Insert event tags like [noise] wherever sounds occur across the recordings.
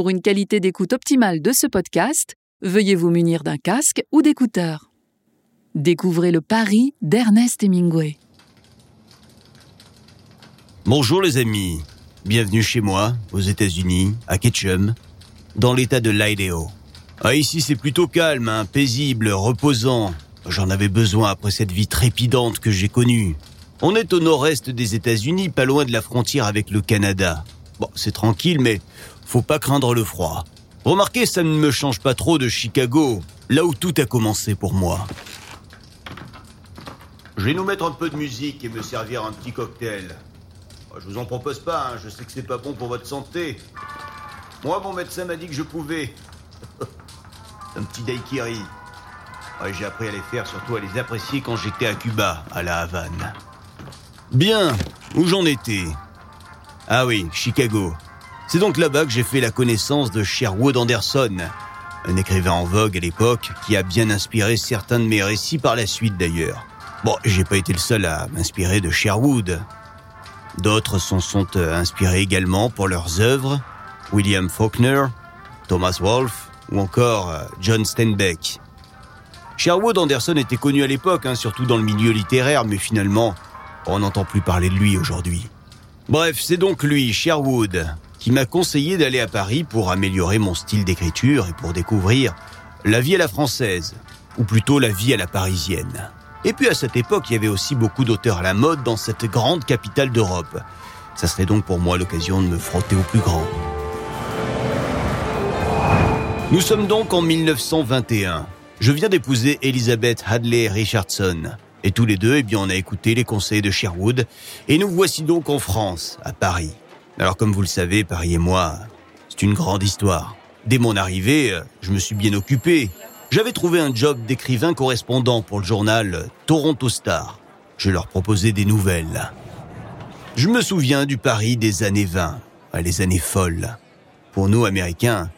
Pour une qualité d'écoute optimale de ce podcast, veuillez vous munir d'un casque ou d'écouteurs. Découvrez le Paris d'Ernest Hemingway. Bonjour les amis, bienvenue chez moi, aux États-Unis, à Ketchum, dans l'état de l'Idaho. Ah, ici c'est plutôt calme, hein, paisible, reposant. J'en avais besoin après cette vie trépidante que j'ai connue. On est au nord-est des États-Unis, pas loin de la frontière avec le Canada. Bon, c'est tranquille, mais faut pas craindre le froid. Remarquez, ça ne me change pas trop de Chicago, là où tout a commencé pour moi. Je vais nous mettre un peu de musique et me servir un petit cocktail. Oh, je vous en propose pas, hein, je sais que c'est pas bon pour votre santé. Moi, mon médecin m'a dit que je pouvais. [laughs] un petit daiquiri. J'ai appris à les faire, surtout à les apprécier quand j'étais à Cuba, à la Havane. Bien, où j'en étais? Ah oui, Chicago. C'est donc là-bas que j'ai fait la connaissance de Sherwood Anderson, un écrivain en vogue à l'époque qui a bien inspiré certains de mes récits par la suite d'ailleurs. Bon, j'ai pas été le seul à m'inspirer de Sherwood. D'autres s'en sont euh, inspirés également pour leurs œuvres, William Faulkner, Thomas Wolfe ou encore euh, John Steinbeck. Sherwood Anderson était connu à l'époque, hein, surtout dans le milieu littéraire, mais finalement, on n'entend plus parler de lui aujourd'hui. Bref, c'est donc lui, Sherwood, qui m'a conseillé d'aller à Paris pour améliorer mon style d'écriture et pour découvrir la vie à la française, ou plutôt la vie à la parisienne. Et puis à cette époque, il y avait aussi beaucoup d'auteurs à la mode dans cette grande capitale d'Europe. Ça serait donc pour moi l'occasion de me frotter au plus grand. Nous sommes donc en 1921. Je viens d'épouser Elizabeth Hadley Richardson. Et tous les deux, eh bien, on a écouté les conseils de Sherwood. Et nous voici donc en France, à Paris. Alors comme vous le savez, Paris et moi, c'est une grande histoire. Dès mon arrivée, euh, je me suis bien occupé. J'avais trouvé un job d'écrivain correspondant pour le journal Toronto Star. Je leur proposais des nouvelles. Je me souviens du Paris des années 20, les années folles. Pour nous, Américains,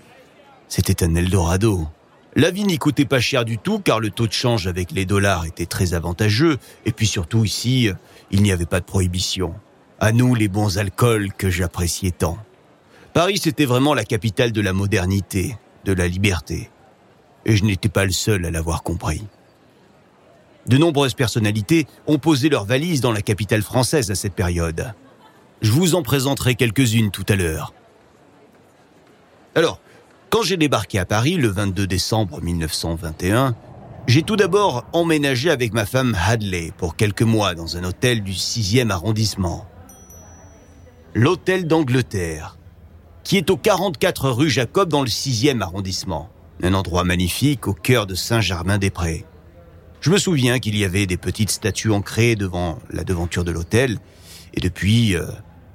c'était un Eldorado. La vie n'y coûtait pas cher du tout car le taux de change avec les dollars était très avantageux et puis surtout ici, il n'y avait pas de prohibition. À nous les bons alcools que j'appréciais tant. Paris, c'était vraiment la capitale de la modernité, de la liberté. Et je n'étais pas le seul à l'avoir compris. De nombreuses personnalités ont posé leurs valises dans la capitale française à cette période. Je vous en présenterai quelques-unes tout à l'heure. Alors, quand j'ai débarqué à Paris le 22 décembre 1921, j'ai tout d'abord emménagé avec ma femme Hadley pour quelques mois dans un hôtel du 6e arrondissement l'Hôtel d'Angleterre, qui est au 44 rue Jacob dans le 6e arrondissement. Un endroit magnifique au cœur de Saint-Germain-des-Prés. Je me souviens qu'il y avait des petites statues ancrées devant la devanture de l'hôtel, et depuis, euh,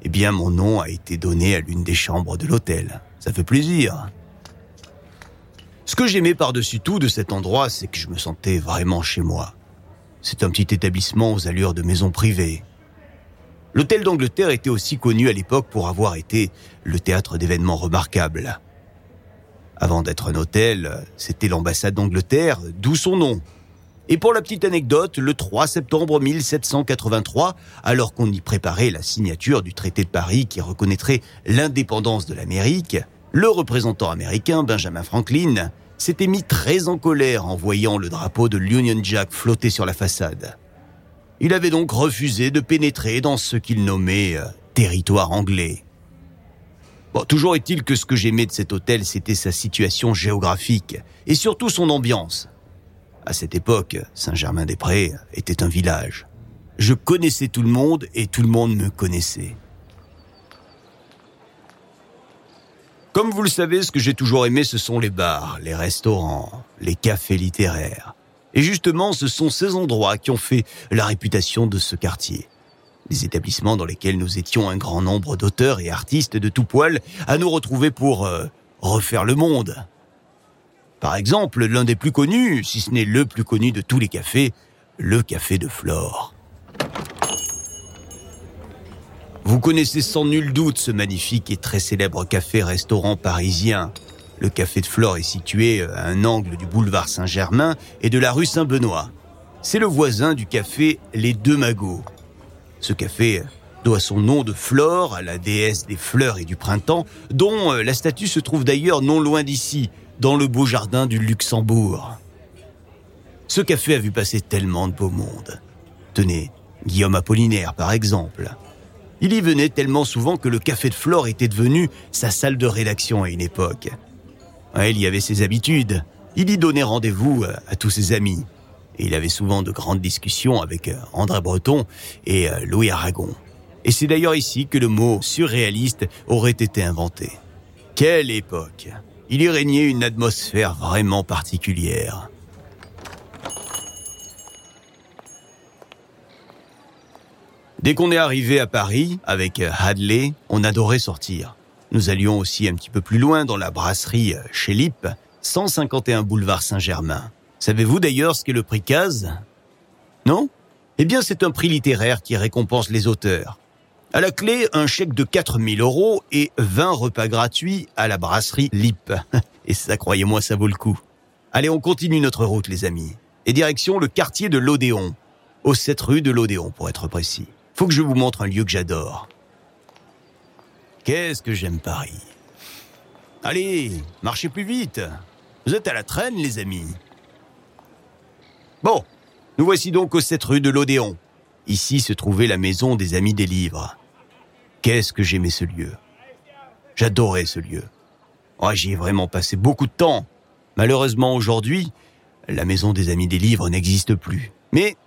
eh bien, mon nom a été donné à l'une des chambres de l'hôtel. Ça fait plaisir. Ce que j'aimais par-dessus tout de cet endroit, c'est que je me sentais vraiment chez moi. C'est un petit établissement aux allures de maison privée, L'hôtel d'Angleterre était aussi connu à l'époque pour avoir été le théâtre d'événements remarquables. Avant d'être un hôtel, c'était l'ambassade d'Angleterre, d'où son nom. Et pour la petite anecdote, le 3 septembre 1783, alors qu'on y préparait la signature du traité de Paris qui reconnaîtrait l'indépendance de l'Amérique, le représentant américain Benjamin Franklin s'était mis très en colère en voyant le drapeau de l'Union Jack flotter sur la façade. Il avait donc refusé de pénétrer dans ce qu'il nommait euh, territoire anglais. Toujours est-il que ce que j'aimais de cet hôtel, c'était sa situation géographique et surtout son ambiance. À cette époque, Saint-Germain-des-Prés était un village. Je connaissais tout le monde et tout le monde me connaissait. Comme vous le savez, ce que j'ai toujours aimé, ce sont les bars, les restaurants, les cafés littéraires. Et justement, ce sont ces endroits qui ont fait la réputation de ce quartier. Des établissements dans lesquels nous étions un grand nombre d'auteurs et artistes de tout poil à nous retrouver pour euh, refaire le monde. Par exemple, l'un des plus connus, si ce n'est le plus connu de tous les cafés, le café de Flore. Vous connaissez sans nul doute ce magnifique et très célèbre café-restaurant parisien, le café de Flore est situé à un angle du boulevard Saint-Germain et de la rue Saint-Benoît. C'est le voisin du café Les Deux Magots. Ce café doit son nom de Flore à la déesse des fleurs et du printemps, dont euh, la statue se trouve d'ailleurs non loin d'ici, dans le beau jardin du Luxembourg. Ce café a vu passer tellement de beau monde. Tenez, Guillaume Apollinaire par exemple. Il y venait tellement souvent que le café de Flore était devenu sa salle de rédaction à une époque. il y avait ses habitudes. Il y donnait rendez-vous euh, à tous ses amis. Et il avait souvent de grandes discussions avec euh, André Breton et euh, Louis Aragon. Et c'est d'ailleurs ici que le mot surréaliste aurait été inventé. Quelle époque Il y régnait une atmosphère vraiment particulière. Dès qu'on est arrivé à Paris, avec euh, Hadley, on adorait sortir. Nous allions aussi un petit peu plus loin dans la brasserie chez Lippe, 151 boulevard Saint-Germain. Savez-vous d'ailleurs ce qu'est le prix Case? Non? Eh bien, c'est un prix littéraire qui récompense les auteurs. À la clé, un chèque de 4000 euros et 20 repas gratuits à la brasserie Lip. [laughs] Et ça, croyez-moi, ça vaut le coup. Allez, on continue notre route, les amis. Et direction le quartier de l'Odéon. Au 7 rue de l'Odéon, pour être précis. Faut que je vous montre un lieu que j'adore. Qu'est-ce que j'aime Paris. Allez, marchez plus vite. Vous êtes à la traîne, les amis. Bon, nous voici donc au 7 rue de l'Odéon. Ici se trouvait la maison des Amis des Livres. Qu'est-ce que j'aimais ce lieu. J'adorais ce lieu. Oh, J'y ai vraiment passé beaucoup de temps. Malheureusement aujourd'hui, la maison des Amis des Livres n'existe plus. Mais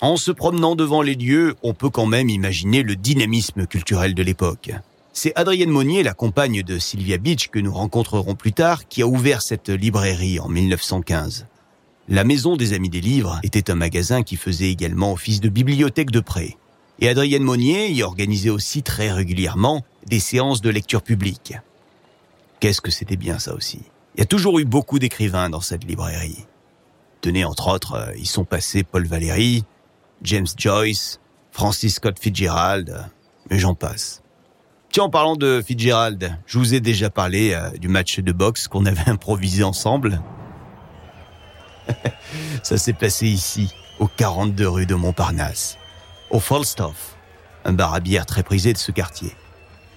en se promenant devant les lieux, on peut quand même imaginer le dynamisme culturel de l'époque. C'est Adrienne Monnier, la compagne de Sylvia Beach, que nous rencontrerons plus tard, qui a ouvert cette librairie en 1915. La Maison des Amis des Livres était un magasin qui faisait également office de bibliothèque de prêt. Et Adrienne Monnier y organisait aussi très régulièrement des séances de lecture publique. Qu'est-ce que c'était bien ça aussi. Il y a toujours eu beaucoup d'écrivains dans cette librairie. Tenez, entre autres, euh, ils sont passés Paul Valéry, James Joyce, Francis Scott Fitzgerald, mais j'en passe. Tiens, en parlant de Fitzgerald, je vous ai déjà parlé euh, du match de boxe qu'on avait [laughs] improvisé ensemble. [laughs] Ça s'est passé ici, au 42 rue de Montparnasse, au Falstaff, un bar à bière très prisé de ce quartier.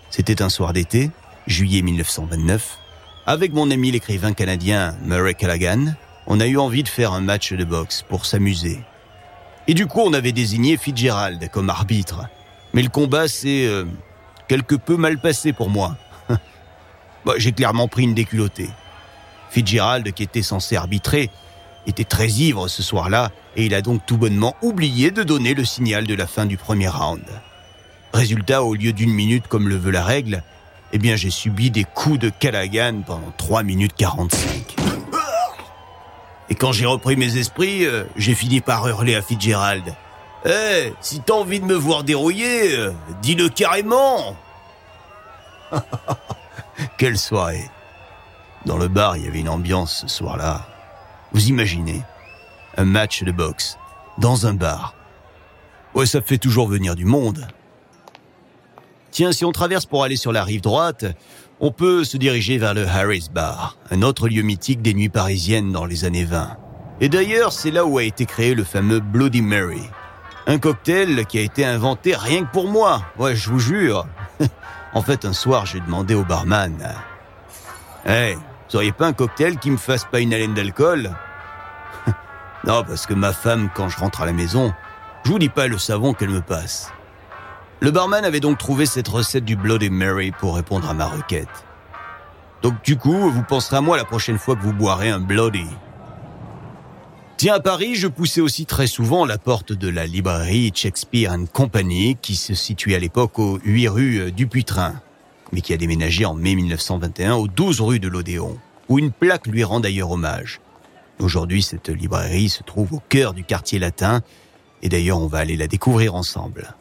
C'était un soir d'été, juillet 1929. Avec mon ami l'écrivain canadien Murray Callaghan, on a eu envie de faire un match de boxe pour s'amuser. Et du coup, on avait désigné Fitzgerald comme arbitre. Mais le combat s'est euh, quelque peu mal passé pour moi. [laughs] bah, J'ai clairement pris une déculottée. Fitzgerald, qui était censé arbitrer, était très ivre ce soir-là et il a donc tout bonnement oublié de donner le signal de la fin du premier round. Résultat, au lieu d'une minute comme le veut la règle, eh bien j'ai subi des coups de Callaghan pendant 3 minutes 45. Quand j'ai repris mes esprits, euh, j'ai fini par hurler à Fitzgerald. Eh, si t'as envie de me voir dérouiller, euh, dis-le carrément [laughs] Quelle soirée Dans le bar, il y avait une ambiance ce soir-là. Vous imaginez Un match de boxe dans un bar. Ouais, ça fait toujours venir du monde. Tiens, si on traverse pour aller sur la rive droite, on peut se diriger vers le Harris Bar, un autre lieu mythique des nuits parisiennes dans les années 20. Et d'ailleurs, c'est là où a été créé le fameux Bloody Mary. Un cocktail qui a été inventé rien que pour moi. Ouais, je vous jure. [laughs] en fait, un soir, j'ai demandé au barman. Hey, vous auriez pas un cocktail qui me fasse pas une haleine d'alcool? [laughs] Non, parce que ma femme, quand je rentre à la maison, je vous dis pas le savon qu'elle me passe. Le barman avait donc trouvé cette recette du Bloody Mary pour répondre à ma requête. Donc du coup, vous penserez à moi la prochaine fois que vous boirez un Bloody. Tiens, à Paris, je poussais aussi très souvent la porte de la librairie Shakespeare Company, qui se situait à l'époque aux 8 rue du Putrin mais qui a déménagé en mai 1921 aux 12 rue de l'Odéon, où une plaque lui rend d'ailleurs hommage. Aujourd'hui, cette librairie se trouve au cœur du quartier latin, et d'ailleurs on va aller la découvrir ensemble.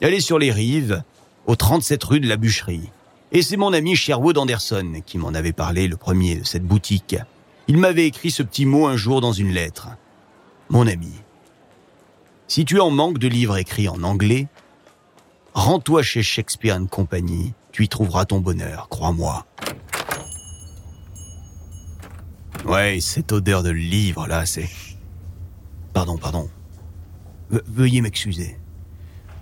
Elle est sur les rives, au 37 rue de la Bûcherie. Et c'est mon ami Sherwood Anderson qui m'en avait parlé le premier de cette boutique. Il m'avait écrit ce petit mot un jour dans une lettre. Mon ami, si tu en manques de livres écrits en anglais, Rends-toi chez Shakespeare Company, tu y trouveras ton bonheur, crois-moi. Ouais, cette odeur de livre là, c'est... Pardon, pardon. veuillez m'excuser.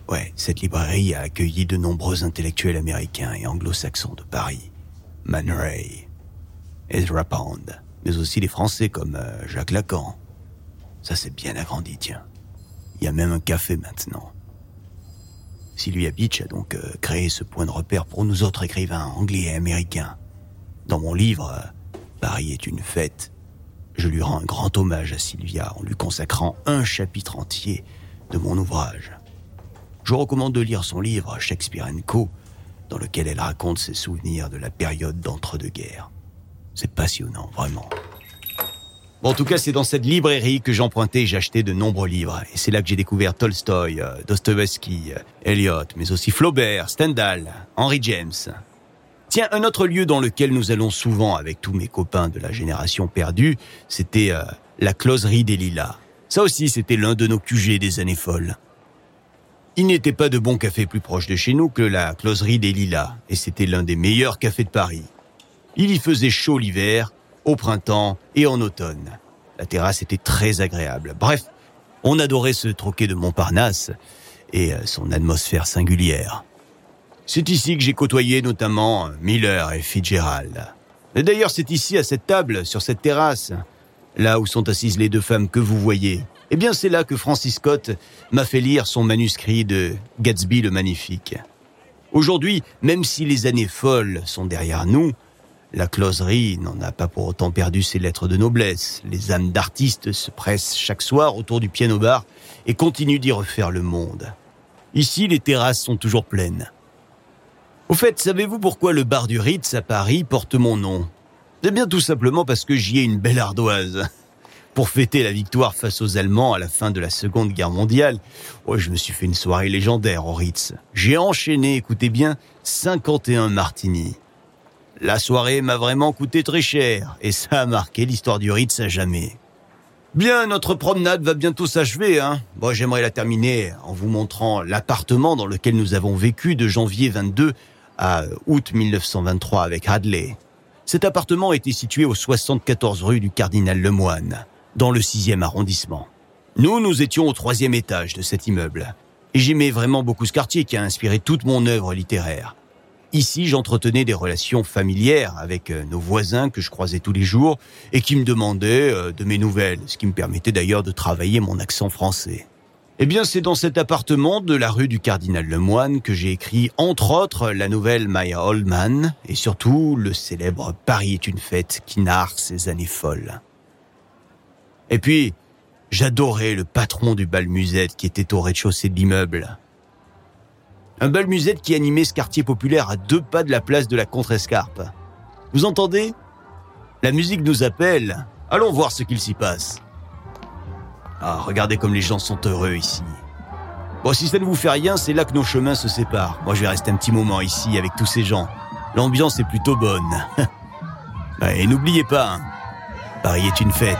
Ouais, cette librairie a accueilli de nombreux intellectuels américains et anglo-saxons de Paris. Man Ray, Ezra Pound, mais aussi les Français comme euh, Jacques Lacan. Ça s'est bien agrandi, tiens. Il y a même un café maintenant. Sylvia Beach a donc euh, créé ce point de repère pour nous autres écrivains anglais et américains. Dans mon livre, euh, Paris est une fête, je lui rends un grand hommage à Sylvia en lui consacrant un chapitre entier de mon ouvrage. Je recommande de lire son livre Shakespeare Co, dans lequel elle raconte ses souvenirs de la période d'entre-deux-guerres. C'est passionnant, vraiment. en tout cas, c'est dans cette librairie que j'empruntais et j'achetais de nombreux livres. Et c'est là que j'ai découvert Tolstoï, euh, Dostoevsky, euh, Eliot, mais aussi Flaubert, Stendhal, Henry James. Tiens, un autre lieu dans lequel nous allons souvent avec tous mes copains de la génération perdue, c'était euh, la closerie des Lilas. Ça aussi, c'était l'un de nos QG des années folles. Il n'était pas de bon café plus proche de chez nous que la closerie des Lilas, et c'était l'un des meilleurs cafés de Paris. Il y faisait chaud l'hiver, au printemps et en automne. La terrasse était très agréable. Bref, on adorait se troquer de Montparnasse et euh, son atmosphère singulière. C'est ici que j'ai côtoyé notamment Miller et Fitzgerald. D'ailleurs, c'est ici, à cette table, sur cette terrasse, là où sont assises les deux femmes que vous voyez, eh bien, c'est là que Francis Scott m'a fait lire son manuscrit de Gatsby le Magnifique. Aujourd'hui, même si les années folles sont derrière nous, la closerie n'en a pas pour autant perdu ses lettres de noblesse. Les âmes d'artistes se pressent chaque soir autour du piano-bar et continuent d'y refaire le monde. Ici, les terrasses sont toujours pleines. Au fait, savez-vous pourquoi le bar du Ritz à Paris porte mon nom? Eh bien, tout simplement parce que j'y ai une belle ardoise pour fêter la victoire face aux Allemands à la fin de la Seconde Guerre mondiale, oh, je me suis fait une soirée légendaire au Ritz. J'ai enchaîné, écoutez bien, 51 martinis. La soirée m'a vraiment coûté très cher, et ça a marqué l'histoire du Ritz à jamais. Bien, notre promenade va bientôt s'achever. Hein. J'aimerais la terminer en vous montrant l'appartement dans lequel nous avons vécu de janvier 22 à août 1923 avec Hadley. Cet appartement était situé au 74 rue du Cardinal Lemoine dans le sixième arrondissement. Nous, nous étions au troisième étage de cet immeuble. J'aimais vraiment beaucoup ce quartier qui a inspiré toute mon œuvre littéraire. Ici, j'entretenais des relations familières avec euh, nos voisins que je croisais tous les jours et qui me demandaient euh, de mes nouvelles, ce qui me permettait d'ailleurs de travailler mon accent français. Eh bien, c'est dans cet appartement de la rue du Cardinal Lemoine que j'ai écrit, entre autres, la nouvelle Maya Oldman et surtout le célèbre Paris est une fête qui narre ses années folles. Et puis, j'adorais le patron du bal musette qui était au rez-de-chaussée de l'immeuble. Un bal musette qui animait ce quartier populaire à deux pas de la place de la Contrescarpe. Vous entendez? La musique nous appelle. Allons voir ce qu'il s'y passe. Ah, regardez comme les gens sont heureux ici. Bon, si ça ne vous fait rien, c'est là que nos chemins se séparent. Moi, je vais rester un petit moment ici avec tous ces gens. L'ambiance est plutôt bonne. [laughs] Et n'oubliez pas, hein, Paris est une fête.